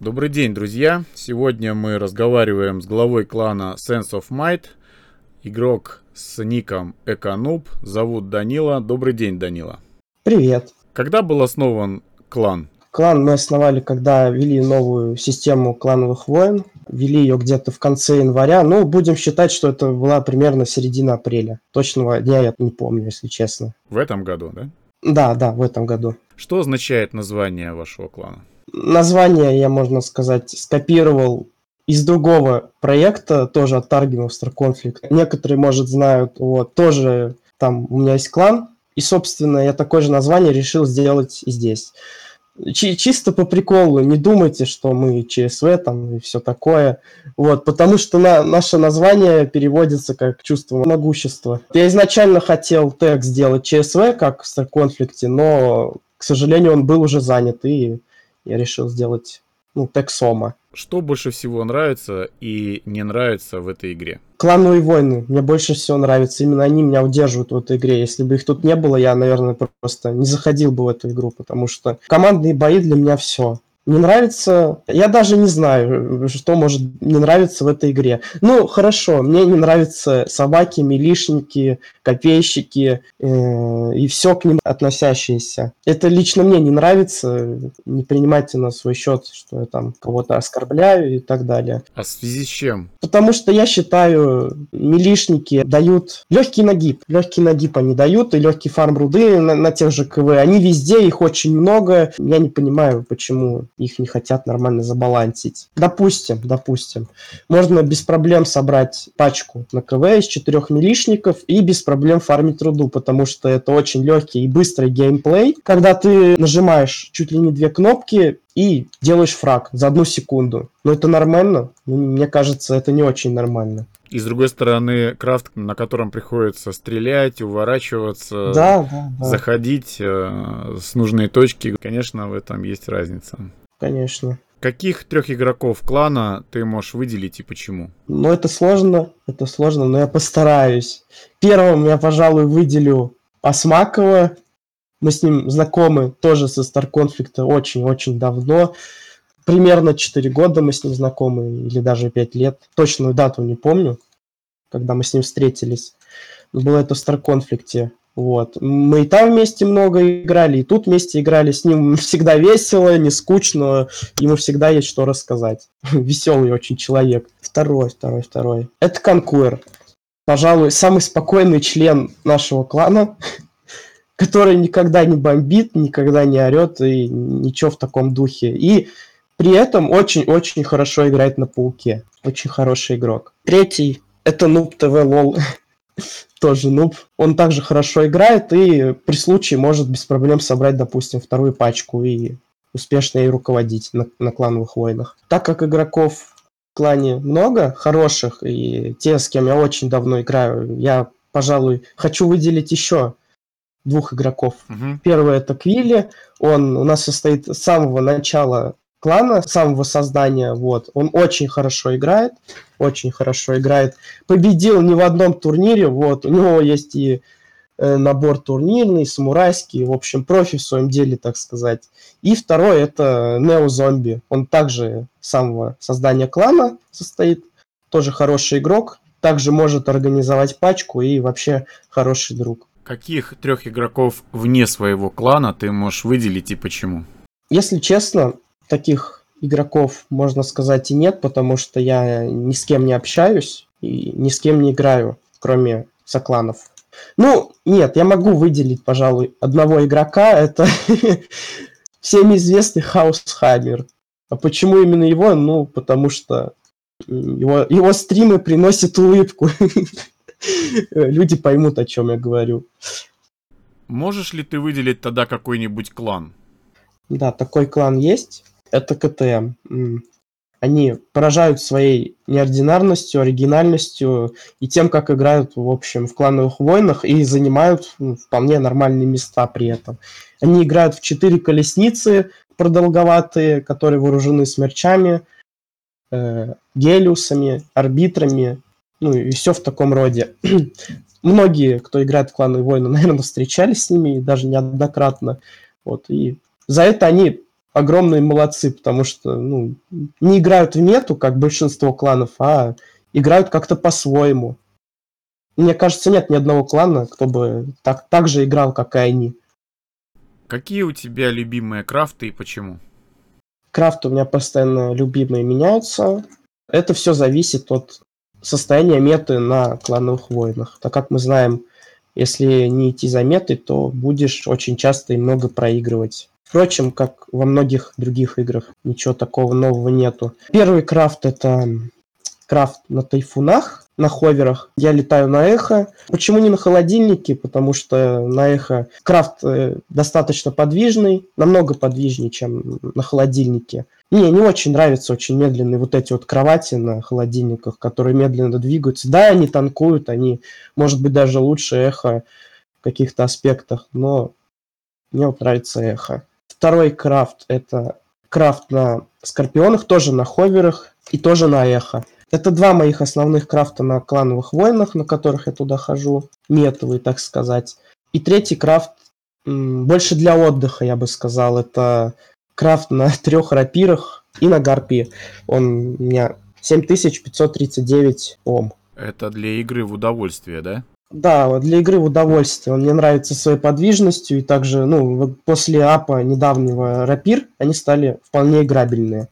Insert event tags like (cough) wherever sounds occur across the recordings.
Добрый день, друзья! Сегодня мы разговариваем с главой клана Sense of Might, игрок с ником Эконуб, зовут Данила. Добрый день, Данила. Привет. Когда был основан клан? Клан мы основали, когда ввели новую систему клановых войн. Ввели ее где-то в конце января. Ну, будем считать, что это была примерно середина апреля. Точного дня я не помню, если честно. В этом году, да? Да, да, в этом году. Что означает название вашего клана? Название я, можно сказать, скопировал из другого проекта, тоже от Target Star Conflict. Некоторые, может, знают, вот, тоже там у меня есть клан, и, собственно, я такое же название решил сделать и здесь. Чи- чисто по приколу, не думайте, что мы ЧСВ там и все такое, вот, потому что на, наше название переводится как чувство могущества. Я изначально хотел тег сделать ЧСВ, как в Star Conflict, но, к сожалению, он был уже занят, и я решил сделать ну, Тексома. Что больше всего нравится и не нравится в этой игре? Клановые войны. Мне больше всего нравится. Именно они меня удерживают в этой игре. Если бы их тут не было, я, наверное, просто не заходил бы в эту игру, потому что командные бои для меня все не нравится... Я даже не знаю, что может не нравиться в этой игре. Ну, хорошо, мне не нравятся собаки, милишники, копейщики э, и все к ним относящиеся. Это лично мне не нравится. Не принимайте на свой счет, что я там кого-то оскорбляю и так далее. А в связи с чем? Потому что я считаю, милишники дают легкий нагиб. Легкий нагиб они дают, и легкий фарм руды на, на тех же КВ. Они везде, их очень много. Я не понимаю, почему их не хотят нормально забалансить. Допустим, допустим, можно без проблем собрать пачку на КВ из четырех милишников и без проблем фармить труду, потому что это очень легкий и быстрый геймплей, когда ты нажимаешь чуть ли не две кнопки и делаешь фраг за одну секунду. Но это нормально? Ну, мне кажется, это не очень нормально. И с другой стороны, крафт, на котором приходится стрелять, уворачиваться, да, да, да. заходить э, с нужной точки, конечно, в этом есть разница конечно. Каких трех игроков клана ты можешь выделить и почему? Ну, это сложно, это сложно, но я постараюсь. Первым я, пожалуй, выделю Осмакова. Мы с ним знакомы тоже со Star Conflict очень-очень давно. Примерно 4 года мы с ним знакомы, или даже 5 лет. Точную дату не помню, когда мы с ним встретились. Было это в Star Conflict. Вот. Мы и там вместе много играли, и тут вместе играли. С ним всегда весело, не скучно. Ему всегда есть что рассказать. (laughs) Веселый очень человек. Второй, второй, второй. Это Конкуэр. Пожалуй, самый спокойный член нашего клана, (laughs) который никогда не бомбит, никогда не орет и ничего в таком духе. И при этом очень-очень хорошо играет на пауке. Очень хороший игрок. Третий – это Нуб ТВ Лол (laughs) (laughs) тоже нуб. Он также хорошо играет и при случае может без проблем собрать, допустим, вторую пачку и успешно ей руководить на, на клановых войнах. Так как игроков в клане много хороших, и те, с кем я очень давно играю, я, пожалуй, хочу выделить еще двух игроков. Угу. Первый это Квилли, он у нас состоит с самого начала клана, самого создания, вот, он очень хорошо играет, очень хорошо играет, победил не в одном турнире, вот, у него есть и э, набор турнирный, самурайский, в общем, профи в своем деле, так сказать. И второй это Нео Зомби, он также самого создания клана состоит, тоже хороший игрок, также может организовать пачку и вообще хороший друг. Каких трех игроков вне своего клана ты можешь выделить и почему? Если честно, таких игроков, можно сказать, и нет, потому что я ни с кем не общаюсь и ни с кем не играю, кроме сокланов. Ну, нет, я могу выделить, пожалуй, одного игрока. Это (laughs) всем известный Хаусхаймер. А почему именно его? Ну, потому что его, его стримы приносят улыбку. (laughs) Люди поймут, о чем я говорю. Можешь ли ты выделить тогда какой-нибудь клан? Да, такой клан есть это КТМ. Они поражают своей неординарностью, оригинальностью и тем, как играют, в общем, в клановых войнах и занимают ну, вполне нормальные места при этом. Они играют в четыре колесницы продолговатые, которые вооружены смерчами, э, гелиусами, арбитрами, ну и все в таком роде. (clears throat) Многие, кто играет в клановые войны, (laughs) наверное, встречались с ними, даже неоднократно. Вот, и за это они огромные молодцы, потому что ну, не играют в мету, как большинство кланов, а играют как-то по-своему. Мне кажется, нет ни одного клана, кто бы так, так же играл, как и они. Какие у тебя любимые крафты и почему? Крафты у меня постоянно любимые меняются. Это все зависит от состояния меты на клановых войнах. Так как мы знаем, если не идти за метой, то будешь очень часто и много проигрывать. Впрочем, как во многих других играх, ничего такого нового нету. Первый крафт это крафт на тайфунах, на ховерах. Я летаю на эхо. Почему не на холодильнике? Потому что на эхо крафт э, достаточно подвижный, намного подвижнее, чем на холодильнике. Мне не очень нравятся очень медленные вот эти вот кровати на холодильниках, которые медленно двигаются. Да, они танкуют, они, может быть, даже лучше эхо в каких-то аспектах, но мне вот нравится эхо. Второй крафт – это крафт на скорпионах, тоже на ховерах и тоже на эхо. Это два моих основных крафта на клановых войнах, на которых я туда хожу, метовый, так сказать. И третий крафт больше для отдыха, я бы сказал. Это крафт на (laughs) трех рапирах и на гарпии. Он у меня 7539 Ом. Это для игры в удовольствие, да? Да, для игры в удовольствие. Он мне нравится своей подвижностью, и также, ну, вот после апа недавнего рапир, они стали вполне играбельные.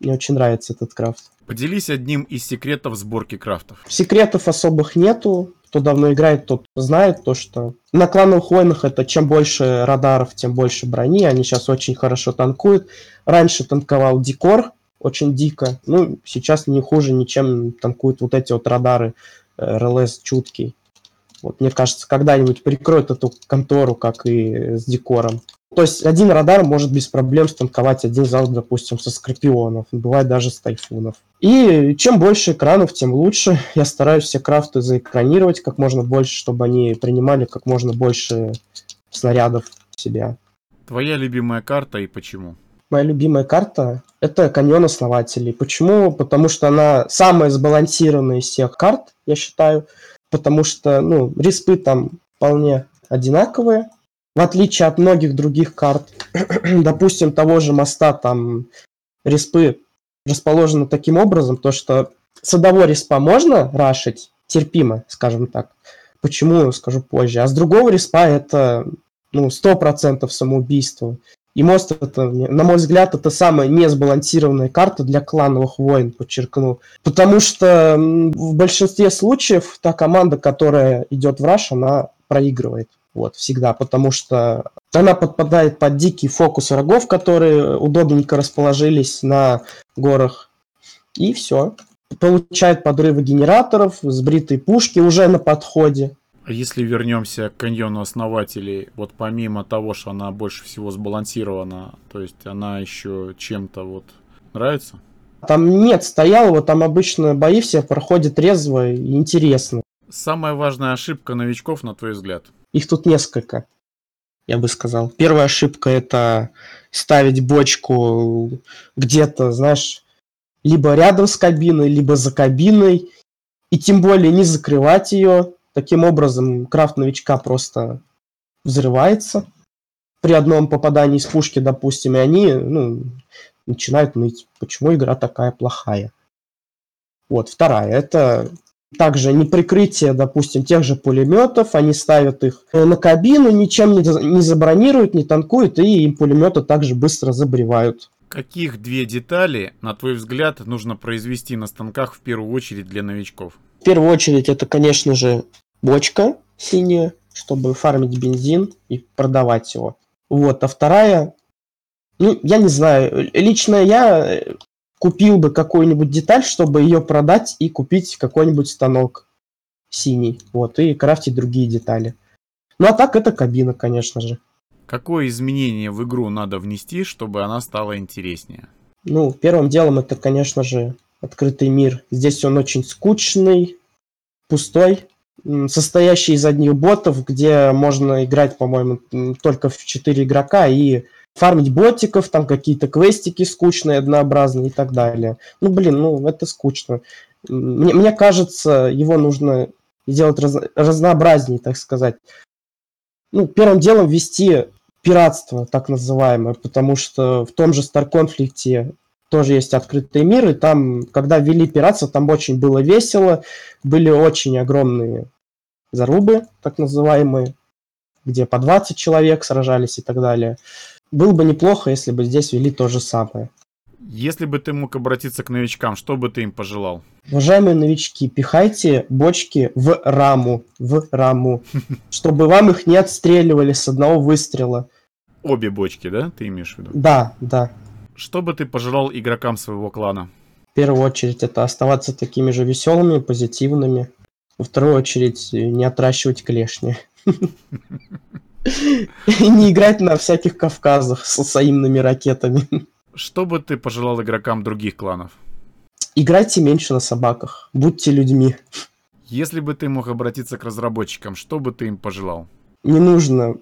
Мне очень нравится этот крафт. Поделись одним из секретов сборки крафтов. Секретов особых нету. Кто давно играет, тот знает то, что на клановых войнах это чем больше радаров, тем больше брони. Они сейчас очень хорошо танкуют. Раньше танковал Дикор, очень дико. Ну, сейчас не хуже, ничем танкуют вот эти вот радары РЛС чуткий. Вот, мне кажется, когда-нибудь прикроют эту контору, как и с декором. То есть один радар может без проблем станковать один зал, допустим, со скорпионов, бывает даже с тайфунов. И чем больше экранов, тем лучше. Я стараюсь все крафты заэкранировать как можно больше, чтобы они принимали как можно больше снарядов в себя. Твоя любимая карта и почему? Моя любимая карта – это каньон основателей. Почему? Потому что она самая сбалансированная из всех карт, я считаю. Потому что, ну, респы там вполне одинаковые, в отличие от многих других карт. (clears throat) Допустим, того же моста, там респы расположены таким образом, то что с одного респа можно рашить, терпимо, скажем так. Почему, скажу позже. А с другого респа это ну, 100% самоубийство. И мост, это, на мой взгляд, это самая несбалансированная карта для клановых войн, подчеркну. Потому что в большинстве случаев та команда, которая идет в раш, она проигрывает. Вот, всегда, потому что она подпадает под дикий фокус врагов, которые удобненько расположились на горах. И все. Получает подрывы генераторов, сбритые пушки уже на подходе. Если вернемся к каньону основателей, вот помимо того, что она больше всего сбалансирована, то есть она еще чем-то вот нравится? Там нет стоялого, там обычно бои все проходят резво и интересно. Самая важная ошибка новичков, на твой взгляд? Их тут несколько, я бы сказал. Первая ошибка это ставить бочку где-то, знаешь, либо рядом с кабиной, либо за кабиной, и тем более не закрывать ее, Таким образом, крафт новичка просто взрывается при одном попадании из пушки, допустим, и они ну, начинают ныть, почему игра такая плохая. Вот, вторая, это также не прикрытие, допустим, тех же пулеметов, они ставят их на кабину, ничем не, не забронируют, не танкуют, и им пулеметы также быстро забревают. Каких две детали, на твой взгляд, нужно произвести на станках в первую очередь для новичков? В первую очередь это, конечно же, бочка синяя, чтобы фармить бензин и продавать его. Вот, а вторая, ну, я не знаю, лично я купил бы какую-нибудь деталь, чтобы ее продать и купить какой-нибудь станок синий, вот, и крафтить другие детали. Ну, а так это кабина, конечно же. Какое изменение в игру надо внести, чтобы она стала интереснее? Ну, первым делом это, конечно же, открытый мир. Здесь он очень скучный, пустой, состоящий из одних ботов, где можно играть, по-моему, только в 4 игрока и фармить ботиков, там какие-то квестики скучные, однообразные и так далее. Ну, блин, ну, это скучно. Мне, мне кажется, его нужно сделать раз, разнообразнее, так сказать. Ну, первым делом ввести пиратство, так называемое, потому что в том же Star конфликте тоже есть открытый мир, и там, когда ввели пиратство, там очень было весело, были очень огромные зарубы, так называемые, где по 20 человек сражались и так далее. Было бы неплохо, если бы здесь ввели то же самое. Если бы ты мог обратиться к новичкам, что бы ты им пожелал? Уважаемые новички, пихайте бочки в раму, в раму, (laughs) чтобы вам их не отстреливали с одного выстрела. Обе бочки, да, ты имеешь в виду? Да, да. Что бы ты пожелал игрокам своего клана? В первую очередь это оставаться такими же веселыми, позитивными. Во вторую очередь не отращивать клешни. (laughs) И не играть на всяких Кавказах с взаимными ракетами. Что бы ты пожелал игрокам других кланов? Играйте меньше на собаках, будьте людьми. Если бы ты мог обратиться к разработчикам, что бы ты им пожелал? Не нужно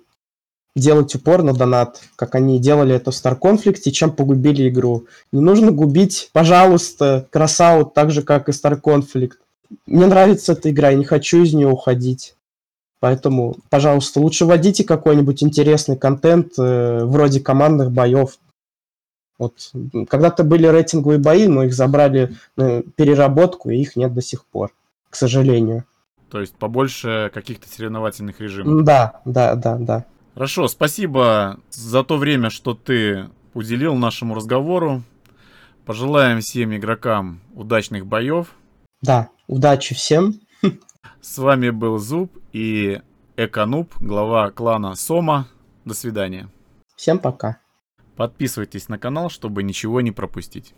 делать упор на донат, как они делали это в Star Conflict, чем погубили игру. Не нужно губить, пожалуйста, красаут так же, как и Star Conflict. Мне нравится эта игра, я не хочу из нее уходить. Поэтому, пожалуйста, лучше вводите какой-нибудь интересный контент э, вроде командных боев. Вот когда-то были рейтинговые бои, но их забрали на переработку, и их нет до сих пор, к сожалению. То есть побольше каких-то соревновательных режимов. Да, да, да, да. Хорошо, спасибо за то время, что ты уделил нашему разговору. Пожелаем всем игрокам удачных боев. Да, удачи всем. С вами был Зуб и Эконуб, глава клана Сома. До свидания. Всем пока. Подписывайтесь на канал, чтобы ничего не пропустить.